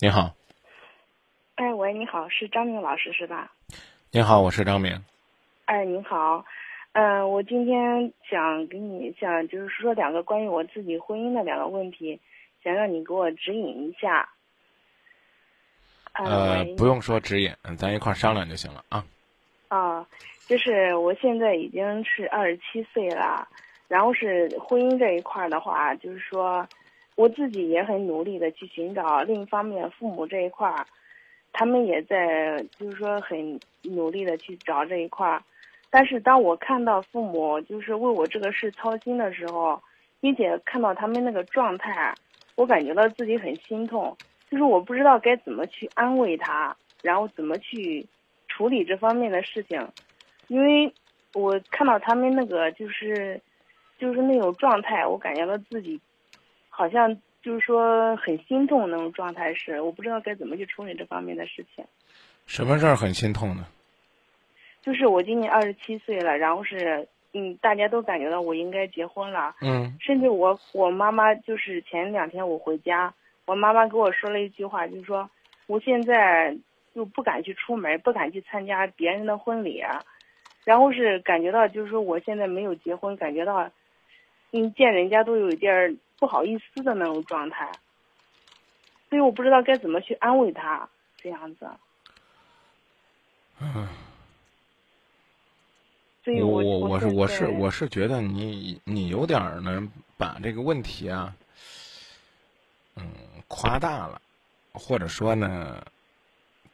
你好，哎，喂，你好，是张明老师是吧？你好，我是张明。哎，您好，嗯、我今天想跟你想就是说两个关于我自己婚姻的两个问题，想让你给我指引一下。呃，不用说指引，咱一块儿商量就行了啊。啊，就是我现在已经是二十七岁了，然后是婚姻这一块儿的话，就是说我自己也很努力的去寻找，另一方面父母这一块儿，他们也在就是说很努力的去找这一块儿，但是当我看到父母就是为我这个事操心的时候，并且看到他们那个状态，我感觉到自己很心痛，就是我不知道该怎么去安慰他，然后怎么去处理这方面的事情，因为我看到他们那个就是就是那种状态，我感觉到自己好像就是说很心痛那种状态是，我不知道该怎么去处理这方面的事情。什么事儿很心痛呢？就是我今年二十七岁了，然后是嗯，大家都感觉到我应该结婚了，嗯甚至我我妈妈就是前两天我回家，我妈妈跟我说了一句话，就是说我现在就不敢去出门，不敢去参加别人的婚礼，啊然后是感觉到就是说我现在没有结婚，感觉到嗯见人家都有一点儿不好意思的那种状态，所以我不知道该怎么去安慰他这样子。嗯，所以我我我是我是我是觉得你你有点儿呢，把这个问题啊，嗯，夸大了，或者说呢，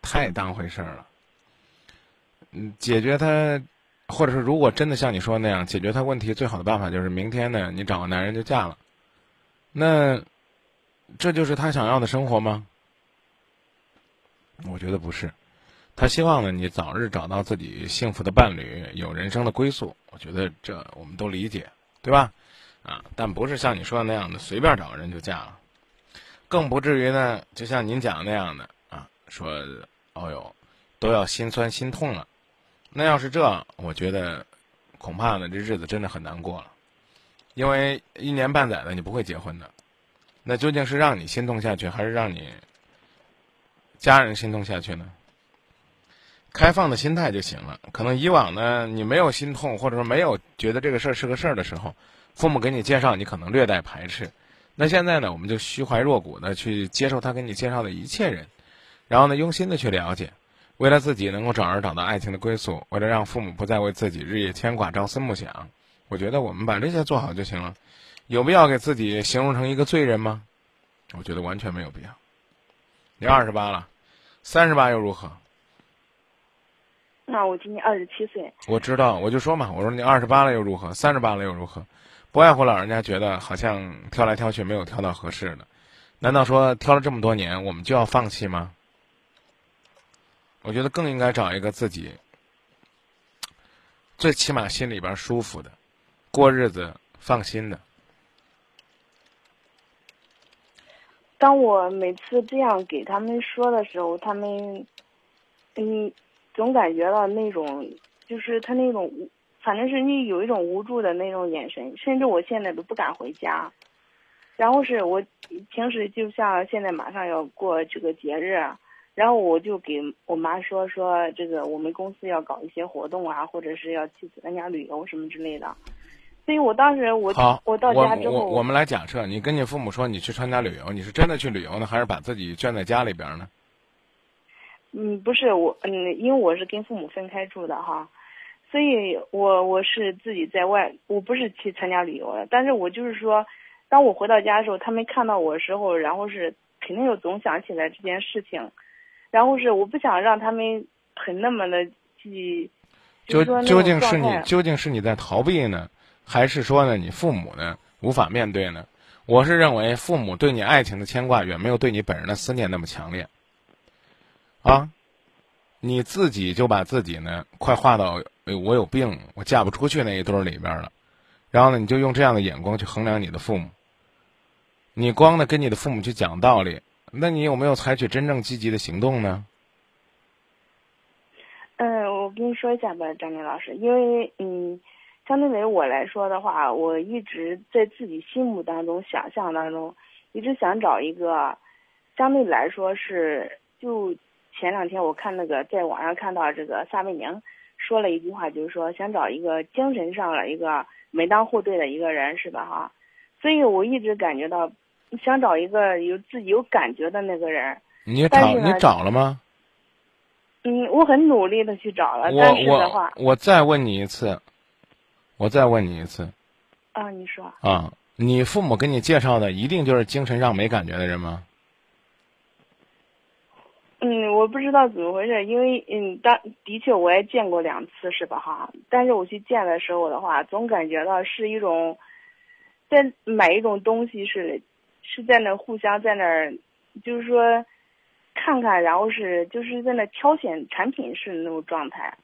太当回事儿了。嗯，解决他，或者是如果真的像你说那样解决他问题，最好的办法就是明天呢，你找个男人就嫁了。那这就是他想要的生活吗？我觉得不是。他希望呢，你早日找到自己幸福的伴侣，有人生的归宿。我觉得这我们都理解，对吧？啊，但不是像你说的那样的随便找个人就嫁了，更不至于呢，就像您讲的那样的啊，说哦哟，都要心酸心痛了。那要是这，我觉得恐怕呢，这日子真的很难过了，因为一年半载的你不会结婚的，那究竟是让你心痛下去，还是让你家人心痛下去呢？开放的心态就行了。可能以往呢，你没有心痛，或者说没有觉得这个事儿是个事儿的时候，父母给你介绍，你可能略带排斥。那现在呢，我们就虚怀若谷的去接受他给你介绍的一切人，然后呢，用心的去了解，为了自己能够早日找到爱情的归宿，为了让父母不再为自己日夜牵挂、朝思暮想，我觉得我们把这些做好就行了。有必要给自己形容成一个罪人吗？我觉得完全没有必要。你二十八了，三十八又如何？那我今年二十七岁，我知道，我就说嘛，我说你二十八了又如何？三十八了又如何？不外乎老人家觉得好像挑来挑去没有挑到合适的，难道说挑了这么多年我们就要放弃吗？我觉得更应该找一个自己最起码心里边舒服的，过日子放心的。当我每次这样给他们说的时候，他们，嗯，总感觉到那种，就是他那种，反正是你有一种无助的那种眼神，甚至我现在都不敢回家。然后是我平时就像现在马上要过这个节日，然后我就给我妈说说这个我们公司要搞一些活动啊，或者是要去参加旅游什么之类的。所以我当时我好，我到家之后，我我们来假设，你跟你父母说你去参加旅游，你是真的去旅游呢，还是把自己圈在家里边呢？嗯，不是我，嗯，因为我是跟父母分开住的哈，所以我我是自己在外，我不是去参加旅游了，但是我就是说，当我回到家的时候，他们看到我的时候，然后是肯定有总想起来这件事情，然后是我不想让他们很那么的去，就究竟是你究竟是你在逃避呢，还是说呢你父母呢无法面对呢？我是认为父母对你爱情的牵挂远没有对你本人的思念那么强烈。啊，你自己就把自己呢快划到哎我有病，我嫁不出去那一堆儿里边了，然后呢你就用这样的眼光去衡量你的父母。你光呢跟你的父母去讲道理，那你有没有采取真正积极的行动呢？嗯，我跟你说一下吧，张明老师，因为嗯，相对于我来说的话，我一直在自己心目当中、想象当中，一直想找一个，相对来说是就前两天我看那个在网上看到这个撒贝宁说了一句话，就是说想找一个精神上的一个门当户对的一个人，是吧哈？所以我一直感觉到想找一个有自己有感觉的那个人。你找你找了吗？嗯，我很努力的去找了，但是的话我，我再问你一次，我再问你一次啊，你说啊，你父母给你介绍的一定就是精神上没感觉的人吗？嗯，我不知道怎么回事，因为嗯，当的确我也见过两次，是吧哈？但是我去见的时候的话，总感觉到是一种在买一种东西是是在那互相在那儿，就是说看看，然后是就是在那挑选产品是那种状态，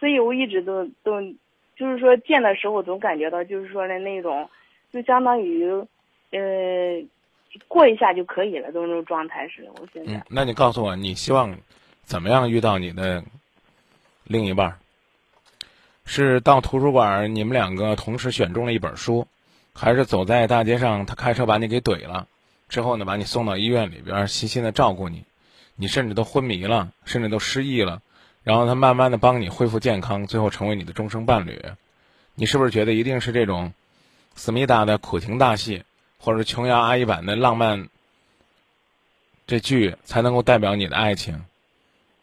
所以我一直都都就是说见的时候总感觉到就是说的那种，就相当于呃。过一下就可以了，都那种状态似的。我现在，那你告诉我，你希望怎么样遇到你的另一半？是到图书馆，你们两个同时选中了一本书，还是走在大街上，他开车把你给怼了，之后呢，把你送到医院里边，细心的照顾你，你甚至都昏迷了，甚至都失忆了，然后他慢慢的帮你恢复健康，最后成为你的终生伴侣？你是不是觉得一定是这种思密达的苦情大戏？或者琼瑶阿姨版的浪漫，这剧才能够代表你的爱情。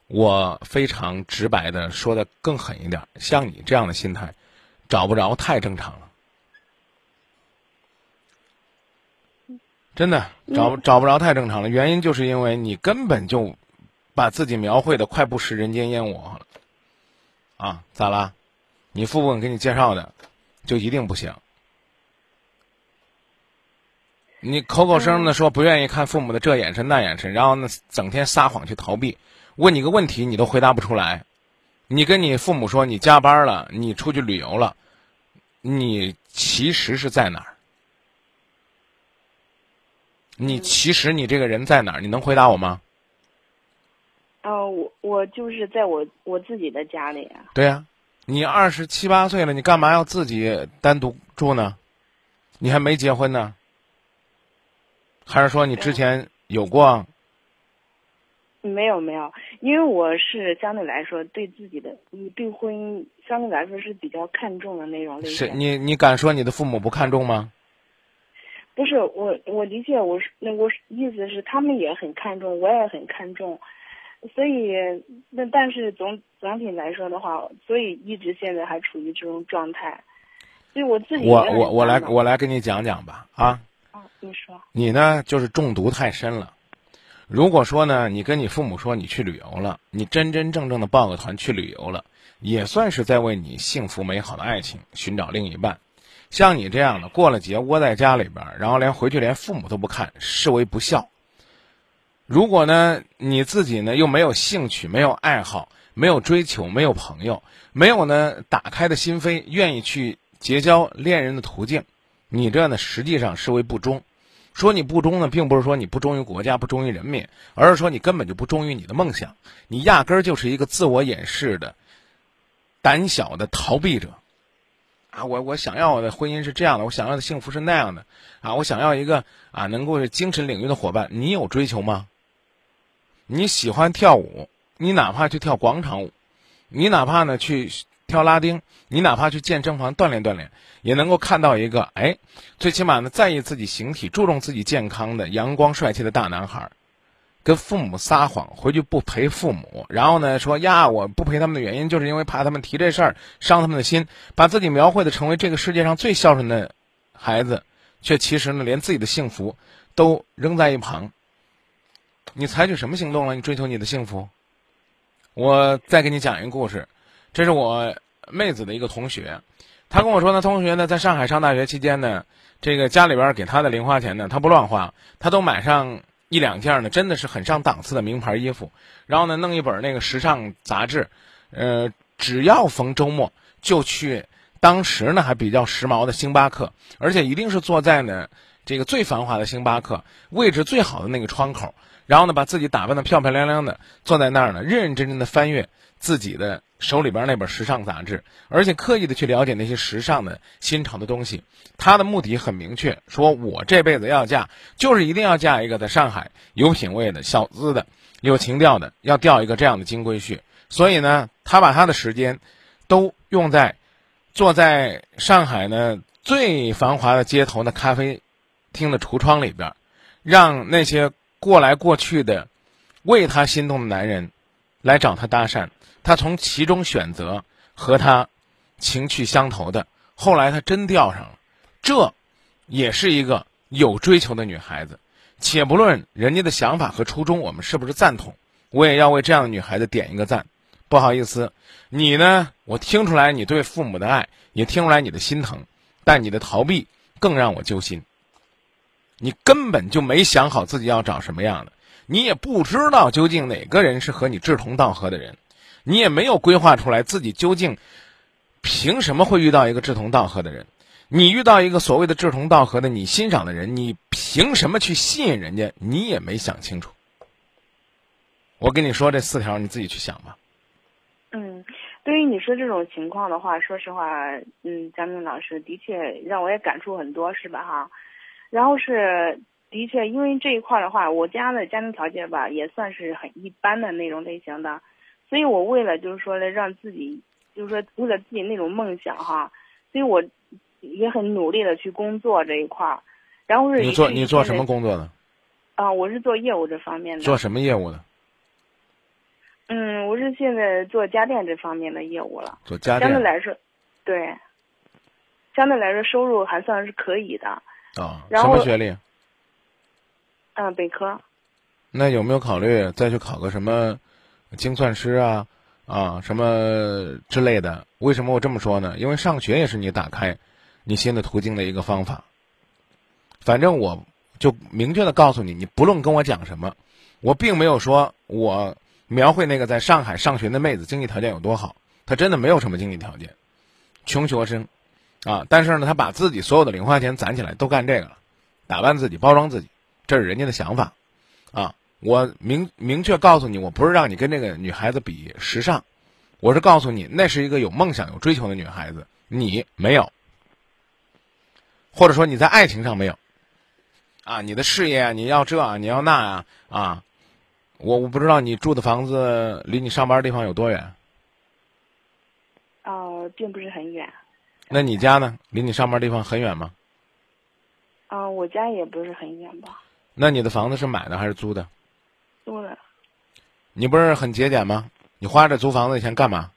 我非常直白的说的更狠一点，像你这样的心态，找不着太正常了。真的找找不着太正常了，原因就是因为你根本就把自己描绘的快不食人间烟火了。啊，咋啦？你父母给你介绍的，就一定不行？你口口声声的说不愿意看父母的这眼神那眼神，然后呢，整天撒谎去逃避。问你个问题，你都回答不出来。你跟你父母说你加班了，你出去旅游了，你其实是在哪儿？你其实你这个人在哪儿？你能回答我吗？哦，我我就是在我我自己的家里啊。对呀，你二十七八岁了，你干嘛要自己单独住呢？你还没结婚呢。还是说你之前有过？没有没有，因为我是相对来说对自己的，对婚姻相对来说是比较看重的那种类型。是你你敢说你的父母不看重吗？不是我我理解我是那我意思是他们也很看重，我也很看重，所以那但是总总体来说的话，所以一直现在还处于这种状态，所以我自己我我我来我来跟你讲讲吧啊。你说你呢？就是中毒太深了。如果说呢，你跟你父母说你去旅游了，你真真正正的报个团去旅游了，也算是在为你幸福美好的爱情寻找另一半。像你这样的过了节窝在家里边，然后连回去连父母都不看，视为不孝。如果呢，你自己呢又没有兴趣、没有爱好、没有追求、没有朋友、没有呢打开的心扉，愿意去结交恋人的途径，你这样呢实际上是为不忠。说你不忠呢，并不是说你不忠于国家、不忠于人民，而是说你根本就不忠于你的梦想，你压根儿就是一个自我掩饰的、胆小的逃避者。啊，我我想要的婚姻是这样的，我想要的幸福是那样的，啊，我想要一个啊能够是精神领域的伙伴。你有追求吗？你喜欢跳舞，你哪怕去跳广场舞，你哪怕呢去。跳拉丁，你哪怕去健身房锻炼锻炼，也能够看到一个哎，最起码呢在意自己形体、注重自己健康的阳光帅气的大男孩，跟父母撒谎回去不陪父母，然后呢说呀我不陪他们的原因就是因为怕他们提这事儿伤他们的心，把自己描绘的成为这个世界上最孝顺的孩子，却其实呢连自己的幸福都扔在一旁。你采取什么行动了？你追求你的幸福？我再给你讲一个故事。这是我妹子的一个同学，她跟我说呢，同学呢在上海上大学期间呢，这个家里边给她的零花钱呢，她不乱花，她都买上一两件呢，真的是很上档次的名牌衣服，然后呢弄一本那个时尚杂志，呃，只要逢周末就去，当时呢还比较时髦的星巴克，而且一定是坐在呢这个最繁华的星巴克位置最好的那个窗口，然后呢把自己打扮的漂漂亮亮的，坐在那儿呢认认真真的翻阅自己的。手里边那本时尚杂志，而且刻意的去了解那些时尚的新潮的东西。他的目的很明确，说我这辈子要嫁，就是一定要嫁一个在上海有品位的小资的、有情调的，要钓一个这样的金龟婿。所以呢，他把他的时间都用在坐在上海呢最繁华的街头的咖啡厅的橱窗里边，让那些过来过去的。为他心动的男人，来找他搭讪，他从其中选择和他情趣相投的。后来他真钓上了，这也是一个有追求的女孩子。且不论人家的想法和初衷，我们是不是赞同，我也要为这样的女孩子点一个赞。不好意思，你呢？我听出来你对父母的爱，也听出来你的心疼，但你的逃避更让我揪心。你根本就没想好自己要找什么样的。你也不知道究竟哪个人是和你志同道合的人，你也没有规划出来自己究竟凭什么会遇到一个志同道合的人。你遇到一个所谓的志同道合的你欣赏的人，你凭什么去吸引人家？你也没想清楚。我跟你说这四条，你自己去想吧。嗯，对于你说这种情况的话，说实话，嗯，张明老师的确让我也感触很多，是吧？哈，然后是。的确，因为这一块的话，我家的家庭条件吧，也算是很一般的那种类型的，所以我为了就是说呢，让自己，就是说为了自己那种梦想哈，所以我也很努力的去工作这一块儿，然后是你做你做什么工作的？啊，我是做业务这方面的。做什么业务的？嗯，我是现在做家电这方面的业务了。做家电。相对来说，对，相对来说收入还算是可以的。啊，什么学历？嗯，本科。那有没有考虑再去考个什么精算师啊啊什么之类的？为什么我这么说呢？因为上学也是你打开你新的途径的一个方法。反正我就明确的告诉你，你不论跟我讲什么，我并没有说我描绘那个在上海上学的妹子经济条件有多好，她真的没有什么经济条件，穷学生啊。但是呢，她把自己所有的零花钱攒起来都干这个了，打扮自己，包装自己。这是人家的想法，啊！我明明确告诉你，我不是让你跟那个女孩子比时尚，我是告诉你，那是一个有梦想、有追求的女孩子，你没有，或者说你在爱情上没有，啊！你的事业你要这，你要那啊啊！我我不知道你住的房子离你上班的地方有多远？哦，并不是很远。那你家呢？离你上班地方很远吗？啊，我家也不是很远吧。那你的房子是买的还是租的？租的。你不是很节俭吗？你花这租房子的钱干嘛？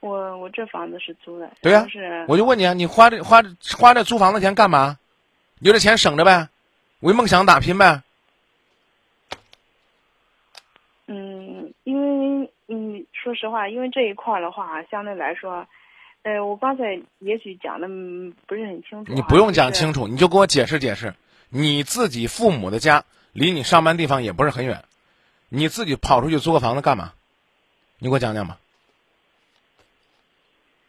我我这房子是租的。对呀，我就问你啊，你花这花这花这租房子钱干嘛？留着钱省着呗，为梦想打拼呗。嗯，因为嗯，说实话，因为这一块的话，相对来说。呃，我刚才也许讲的不是很清楚。你不用讲清楚，你就给我解释解释。你自己父母的家离你上班地方也不是很远，你自己跑出去租个房子干嘛？你给我讲讲吧。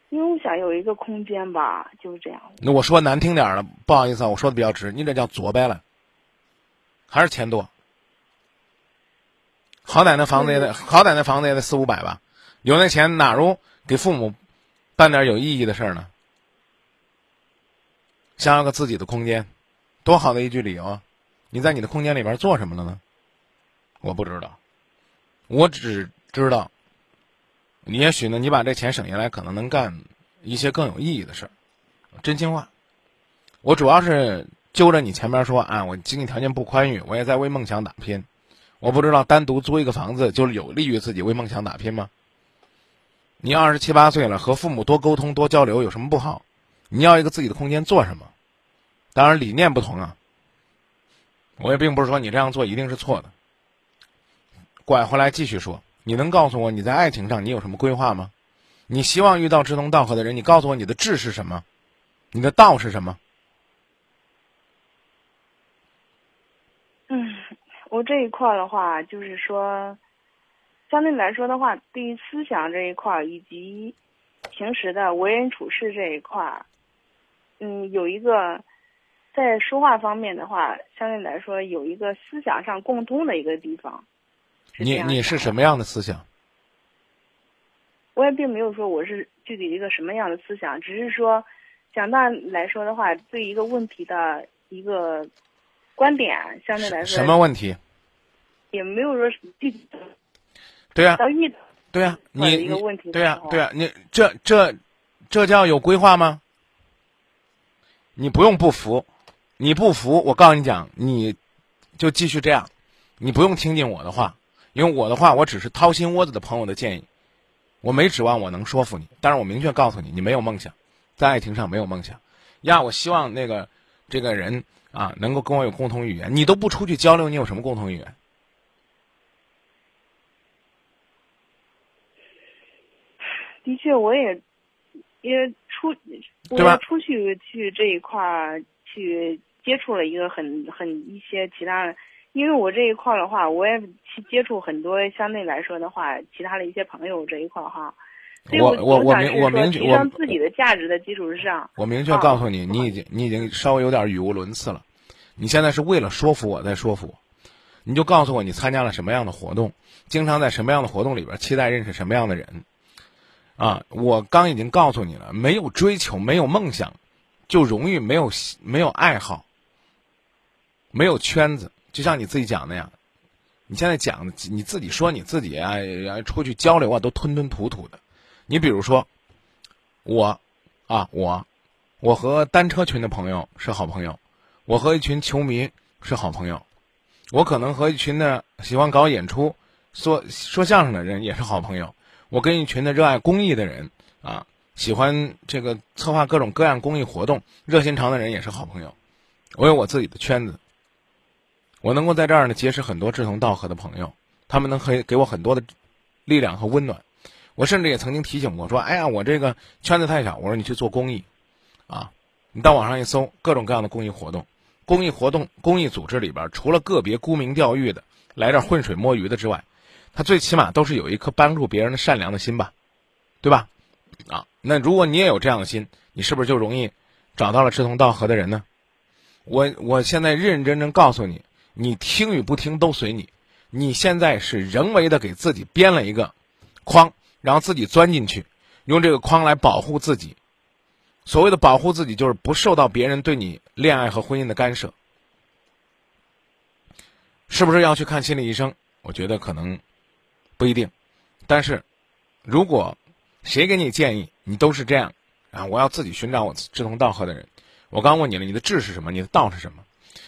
因为我想有一个空间吧，就是这样。那我说难听点儿了，不好意思啊，我说的比较直，你这叫作呗了，还是钱多？好歹那房子也得，好歹那房子也得四五百吧，有那钱哪如给父母？办点有意义的事呢，想要个自己的空间，多好的一句理由啊！你在你的空间里边做什么了呢？我不知道，我只知道，也许呢，你把这钱省下来，可能能干一些更有意义的事。真心话，我主要是揪着你前面说啊，我经济条件不宽裕，我也在为梦想打拼。我不知道单独租一个房子就有利于自己为梦想打拼吗？你二十七八岁了，和父母多沟通、多交流有什么不好？你要一个自己的空间做什么？当然理念不同啊。我也并不是说你这样做一定是错的。拐回来继续说，你能告诉我你在爱情上你有什么规划吗？你希望遇到志同道合的人？你告诉我你的志是什么？你的道是什么？嗯，我这一块的话，就是说。相对来说的话，对于思想这一块儿以及平时的为人处事这一块儿，嗯，有一个在说话方面的话，相对来说有一个思想上共通的一个地方。你你是什么样的思想？我也并没有说我是具体一个什么样的思想，只是说，简单来说的话，对一个问题的一个观点，相对来说什么问题？也没有说具体对呀、到遇到对呀、你对呀、的时候。对呀、你这这这叫有规划吗？你不用不服，你不服，我告诉你讲，你就继续这样，你不用听进我的话，因为我的话我只是掏心窝子的朋友的建议，我没指望我能说服你，但是我明确告诉你，你没有梦想，在爱情上没有梦想。呀。我希望那个这个人啊能够跟我有共同语言，你都不出去交流，你有什么共同语言？的确，我也也出，我对吧也出去去这一块儿去接触了一个很很一些其他的，因为我这一块儿的话，我也去接触很多相对来说的话，其他的一些朋友这一块儿哈。我我我明我明我提升自己的价值的基础之上，我明确告诉你，你已经你已经稍微有点语无伦次了。你现在是为了说服我在说服我，你就告诉我你参加了什么样的活动，经常在什么样的活动里边期待认识什么样的人。啊，我刚已经告诉你了，没有追求，没有梦想，就容易没有没有爱好，没有圈子。就像你自己讲那样，你现在讲你自己说你自己啊，出去交流啊，都吞吞吐吐的。你比如说，我，啊我，我和单车群的朋友是好朋友，我和一群球迷是好朋友，我可能和一群的喜欢搞演出、说说相声的人也是好朋友，我跟一群的热爱公益的人啊，喜欢这个策划各种各样公益活动、热心肠的人也是好朋友，我有我自己的圈子，我能够在这儿呢结识很多志同道合的朋友，他们能给给我很多的力量和温暖。我甚至也曾经提醒过说：“哎呀，我这个圈子太小。”我说：“你去做公益，啊，你到网上一搜各种各样的公益活动，公益活动、公益组织里边，除了个别沽名钓誉的来这儿浑水摸鱼的之外，他最起码都是有一颗帮助别人的善良的心吧，对吧？啊，那如果你也有这样的心，你是不是就容易找到了志同道合的人呢？我我现在认认真真告诉你，你听与不听都随你。你现在是人为的给自己编了一个框。然后自己钻进去，用这个框来保护自己。所谓的保护自己，就是不受到别人对你恋爱和婚姻的干涉。是不是要去看心理医生？我觉得可能不一定。但是，如果谁给你建议，你都是这样啊，我要自己寻找我志同道合的人。我刚问你了，你的志是什么？你的道是什么？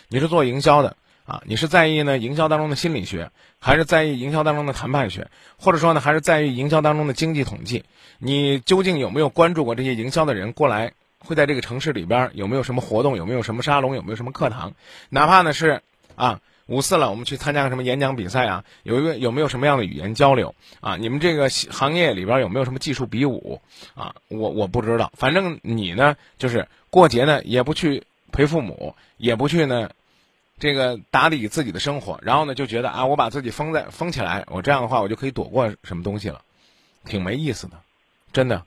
你是做营销的。啊，你是在意呢营销当中的心理学，还是在意营销当中的谈判学，或者说呢，还是在意营销当中的经济统计？你究竟有没有关注过这些营销的人过来会在这个城市里边有没有什么活动，有没有什么沙龙，有没有什么课堂？哪怕呢是啊五四了，我们去参加个什么演讲比赛啊，有一个有没有什么样的语言交流啊？你们这个行业里边有没有什么技术比武啊？我我不知道，反正你呢就是过节呢也不去陪父母，也不去呢。这个打理自己的生活，然后呢就觉得啊，我把自己封在封起来，我这样的话我就可以躲过什么东西了，挺没意思的，真的。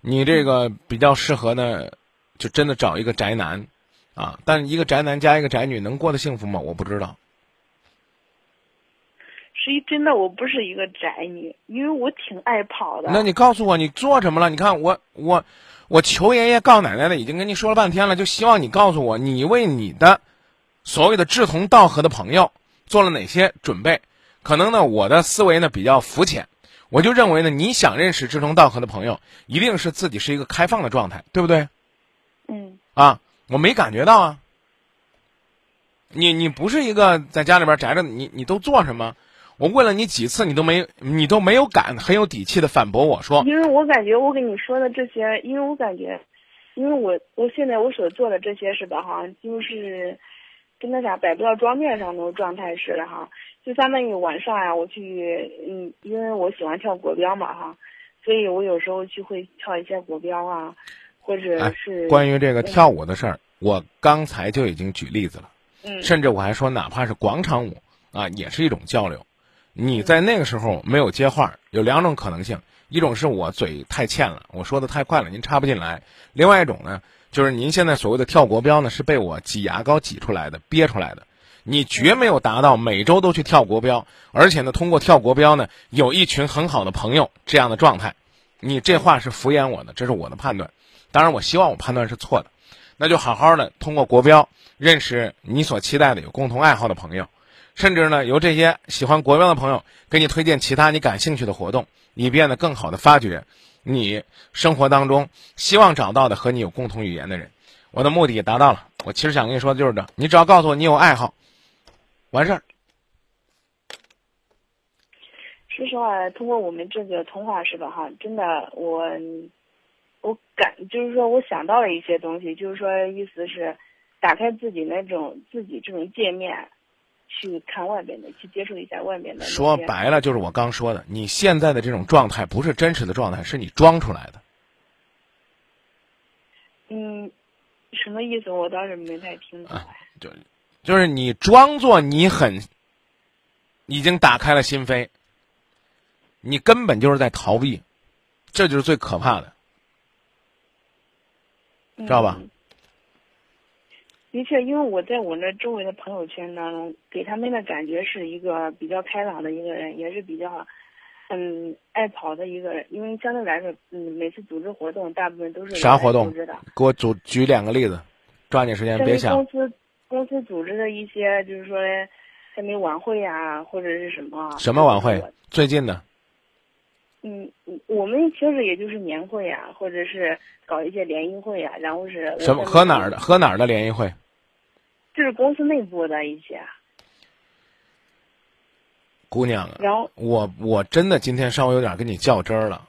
你这个比较适合呢，就真的找一个宅男，啊，但一个宅男加一个宅女能过得幸福吗？我不知道。实际真的我不是一个宅女，因为我挺爱跑的。那你告诉我你做什么了？你看我我我求爷爷告奶奶的已经跟你说了半天了，就希望你告诉我，你为你的所谓的志同道合的朋友做了哪些准备？可能呢，我的思维呢比较肤浅，我就认为呢，你想认识志同道合的朋友，一定是自己是一个开放的状态，对不对？嗯。啊，我没感觉到啊。你你不是一个在家里边宅着，你你都做什么？我问了你几次，你都没你都没有敢很有底气的反驳我说，因为我感觉我跟你说的这些，因为我感觉，因为我我现在我所做的这些是吧哈，就是跟那啥摆不到桌面上那种状态似的哈，就相当于晚上呀、我去嗯，因为我喜欢跳国标嘛哈，所以我有时候去会跳一些国标啊，或者是、哎、关于这个跳舞的事儿，我刚才就已经举例子了，嗯，甚至我还说，哪怕是广场舞啊，也是一种交流。你在那个时候没有接话，有两种可能性：一种是我嘴太欠了，我说的太快了，您插不进来；另外一种呢，就是您现在所谓的跳国标呢，是被我挤牙膏挤出来的、憋出来的。你绝没有达到每周都去跳国标，而且呢，通过跳国标呢，有一群很好的朋友这样的状态。你这话是敷衍我的，这是我的判断。当然，我希望我判断是错的。那就好好的通过国标认识你所期待的有共同爱好的朋友，甚至呢，由这些喜欢国标的朋友给你推荐其他你感兴趣的活动，以便呢更好的发掘你生活当中希望找到的和你有共同语言的人。我的目的也达到了。我其实想跟你说的就是这，你只要告诉我你有爱好，完事儿。说实话，通过我们这个通话是吧？哈，真的，我我感就是说我想到了一些东西，就是说意思是打开自己那种自己这种界面，去看外边的，去接触一下外面的。说白了就是我刚说的，你现在的这种状态不是真实的状态，是你装出来的。嗯。什么意思？我倒是没太听懂。就，就是你装作你很，已经打开了心扉，你根本就是在逃避，这就是最可怕的，知道吧？的确，因为我在我那周围的朋友圈当中，给他们的感觉是一个比较开朗的一个人，也是比较。嗯，爱跑的一个人，因为相对来说，嗯，每次组织活动，大部分都是啥活动？组织的。给我组举两个例子，抓紧时间，别想。公司公司组织的一些，就是说，什么晚会呀，或者是什么？什么晚会？最近的。嗯，我们平时也就是年会呀，或者是搞一些联谊会呀，然后是。什么？和哪儿的？和哪儿的联谊会？就是公司内部的一些。姑娘啊，然后我我真的今天稍微有点跟你较真儿了。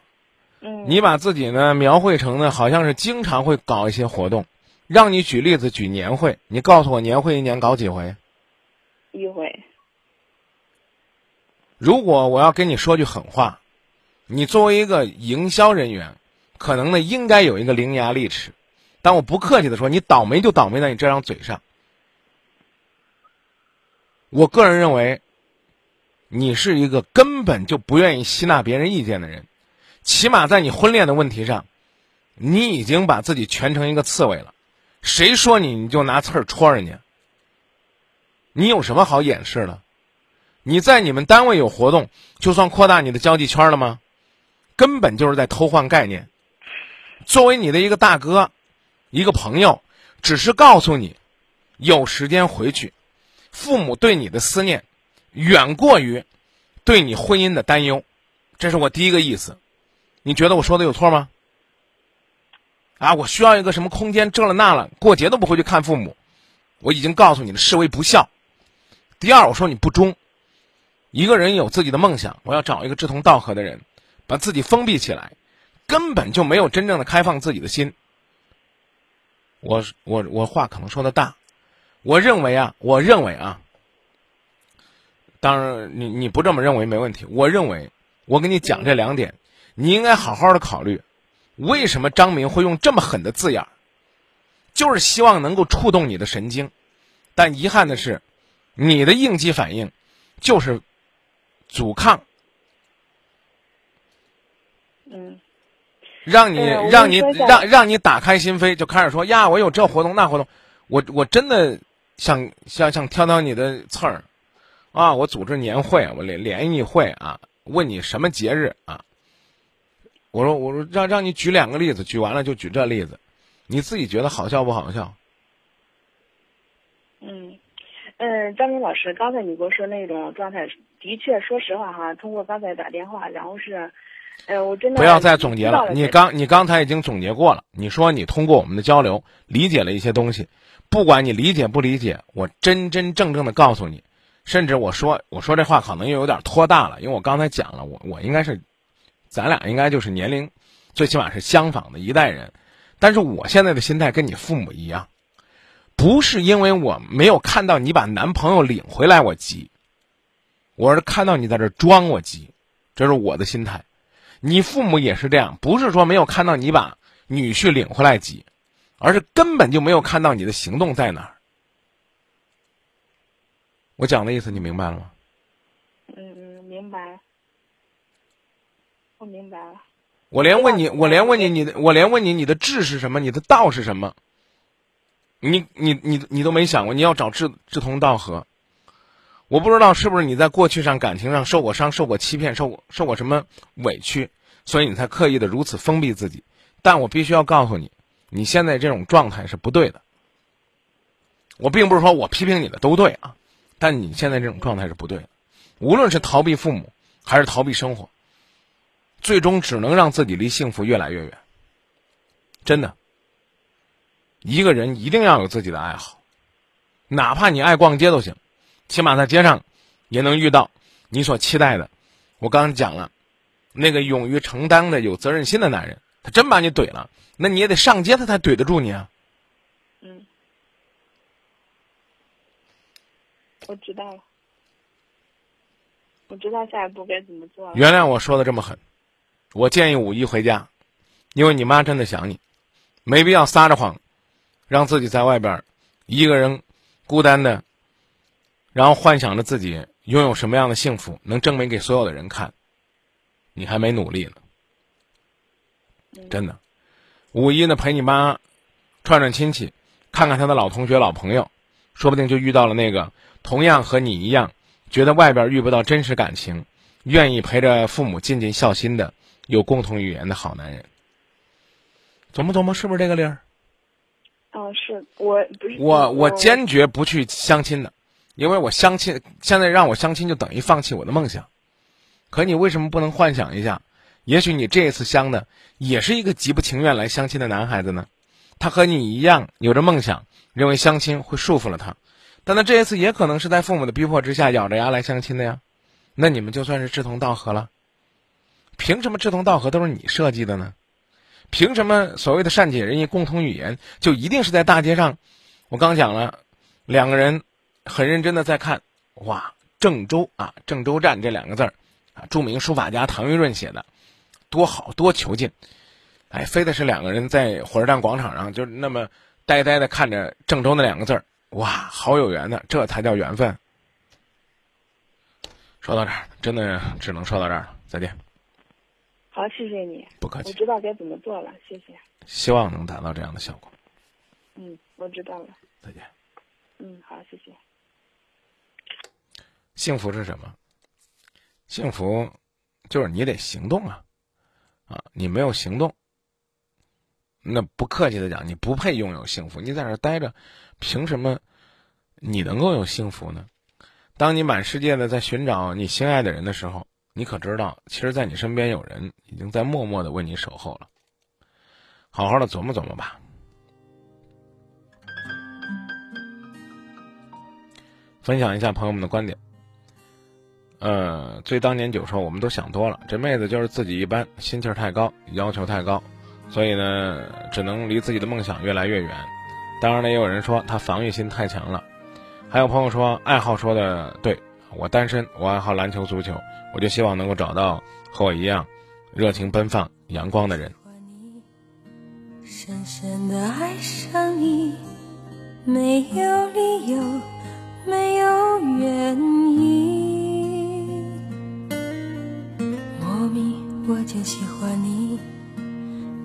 嗯，你把自己呢描绘成呢，好像是经常会搞一些活动，让你举例子举年会，你告诉我年会一年搞几回？一回。如果我要跟你说句狠话，你作为一个营销人员，可能呢应该有一个伶牙俐齿，但我不客气的说，你倒霉就倒霉在你这张嘴上。我个人认为。你是一个根本就不愿意吸纳别人意见的人，起码在你婚恋的问题上，你已经把自己全成一个刺猬了。谁说你，你就拿刺儿戳人家。你有什么好掩饰的？你在你们单位有活动，就算扩大你的交际圈了吗？根本就是在偷换概念。作为你的一个大哥，一个朋友，只是告诉你，有时间回去，父母对你的思念。远过于对你婚姻的担忧，这是我第一个意思。你觉得我说的有错吗？啊，我需要一个什么空间？这了那了，过节都不回去看父母，我已经告诉你了，视为不孝。第二，我说你不忠。一个人有自己的梦想，我要找一个志同道合的人，把自己封闭起来，根本就没有真正的开放自己的心。我我我话可能说的大，我认为啊，我认为啊。当然，你你不这么认为没问题。我认为，我跟你讲这两点，你应该好好的考虑，为什么张明会用这么狠的字眼儿，就是希望能够触动你的神经。但遗憾的是，你的应激反应就是阻抗，嗯，让你让你让让你打开心扉，就开始说呀，我有这活动那活动，我我真的想想想挑挑你的刺儿。啊，我组织年会，我联联谊会啊，问你什么节日啊？我说，我说让让你举两个例子，举完了就举这例子，你自己觉得好笑不好笑？嗯，嗯，张明老师，刚才你给我说那种状态，的确，说实话哈，通过刚才打电话，然后是，呃，我真的不要再总结了，你刚你刚才已经总结过了，你说你通过我们的交流理解了一些东西，不管你理解不理解，我真真正正的告诉你。甚至我说我说这话可能又有点拖大了，因为我刚才讲了，我我应该是，咱俩应该就是年龄，最起码是相仿的一代人，但是我现在的心态跟你父母一样，不是因为我没有看到你把男朋友领回来我急，我是看到你在这装我急，这是我的心态，你父母也是这样，不是说没有看到你把女婿领回来急，而是根本就没有看到你的行动在哪儿。我讲的意思你明白了吗？嗯嗯，明白。我明白了。我连问你，我连问你，你的，我连问你，你的志是什么？你的道是什么？你你你你都没想过，你要找志志同道合，我不知道是不是你在过去上感情上受过伤、受过欺骗、受过受过什么委屈，所以你才刻意的如此封闭自己。但我必须要告诉你，你现在这种状态是不对的。我并不是说我批评你的都对啊，但你现在这种状态是不对的。无论是逃避父母，还是逃避生活，最终只能让自己离幸福越来越远。真的，一个人一定要有自己的爱好，哪怕你爱逛街都行。起码在街上，也能遇到你所期待的。我刚刚讲了，那个勇于承担的、有责任心的男人，他真把你怼了，那你也得上街，他才怼得住你啊。嗯，我知道了，我知道下一步该怎么做了。原谅我说的这么狠，我建议五一回家，因为你妈真的想你，没必要撒着谎，让自己在外边一个人孤单的。然后幻想着自己拥有什么样的幸福，能证明给所有的人看，你还没努力呢。真的，五一呢陪你妈串串亲戚，看看他的老同学、老朋友，说不定就遇到了那个同样和你一样，觉得外边遇不到真实感情，愿意陪着父母尽尽孝心的，有共同语言的好男人。琢磨琢磨，是不是这个理儿？哦，是我不是我，我坚决不去相亲的。因为我相亲，现在让我相亲就等于放弃我的梦想。可你为什么不能幻想一下？也许你这一次相的也是一个极不情愿来相亲的男孩子呢？他和你一样有着梦想，认为相亲会束缚了他，但他这一次也可能是在父母的逼迫之下咬着牙来相亲的呀。那你们就算是志同道合了？凭什么志同道合都是你设计的呢？凭什么所谓的善解人意、共同语言就一定是在大街上？我刚讲了，两个人。很认真的在看，哇，郑州啊，郑州站这两个字儿，啊，著名书法家唐玉润写的，多好多遒劲，哎，非得是两个人在火车站广场上就那么呆呆的看着郑州那两个字儿，哇，好有缘的，这才叫缘分。说到这儿，真的只能说到这儿了，再见。好，谢谢你。不客气。我知道该怎么做了，谢谢。希望能达到这样的效果。嗯，我知道了。再见。嗯，好，谢谢。幸福是什么？幸福就是你得行动啊！啊，你没有行动，那不客气的讲，你不配拥有幸福。你在这待着，凭什么你能够有幸福呢？当你满世界的在寻找你心爱的人的时候，你可知道，其实，在你身边有人已经在默默的为你守候了。好好的琢磨琢磨吧。分享一下朋友们的观点。呃，醉当年酒说，我们都想多了。这妹子就是自己一般，心气儿太高，要求太高，所以呢，只能离自己的梦想越来越远。当然了，也有人说她防御心太强了。还有朋友说，爱好说的对，我单身，我爱好篮球、足球，我就希望能够找到和我一样热情奔放、阳光的人。深深的爱上你，没有理由，没有原因。我就喜欢你，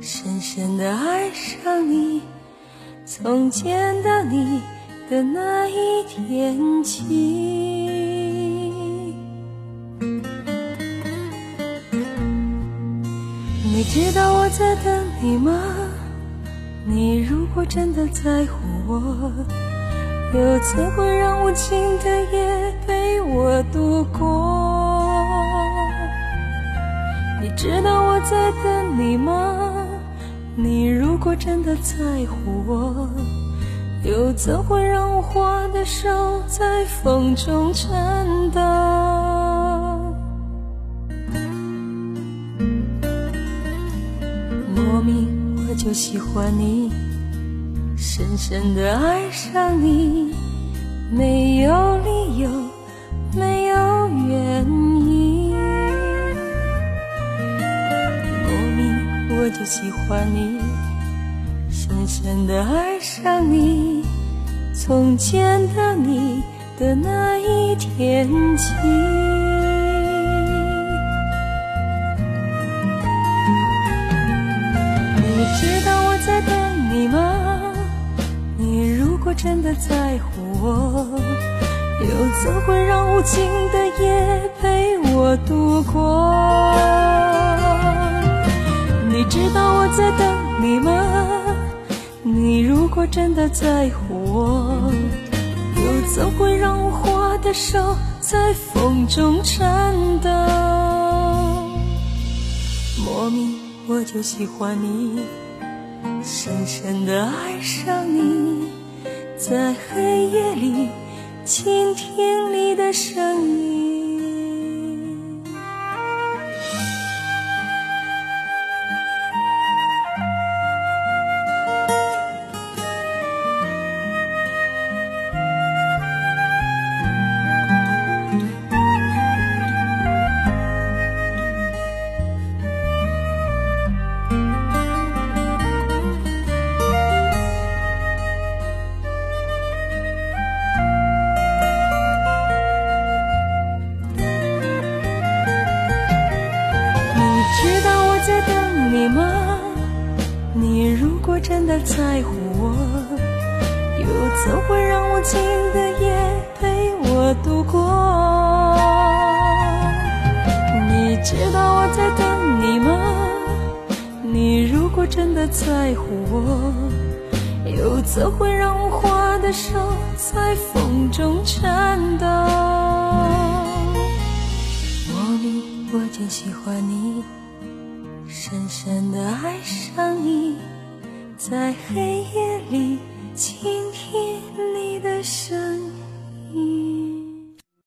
深深的爱上你，从见到你的那一天起。你知道我在等你吗？你如果真的在乎我，又怎会让无尽的夜陪我度过？知道我在等你吗？你如果真的在乎我，又怎会让我花的手在风中颤抖？莫名我就喜欢你，深深的爱上你，没有理由，没有原因。喜欢你，深深的爱上你，从见到你的那一天起。你知道我在等你吗？你如果真的在乎我，又怎会让无尽的夜陪我度过？你知道我在等你吗？你如果真的在乎我，又怎会让无花的手在风中颤抖？莫名我就喜欢你，深深的爱上你，在黑夜里倾听你的声音。不在乎我，又怎会让握花的手在风中颤抖？莫名我就喜欢你，深深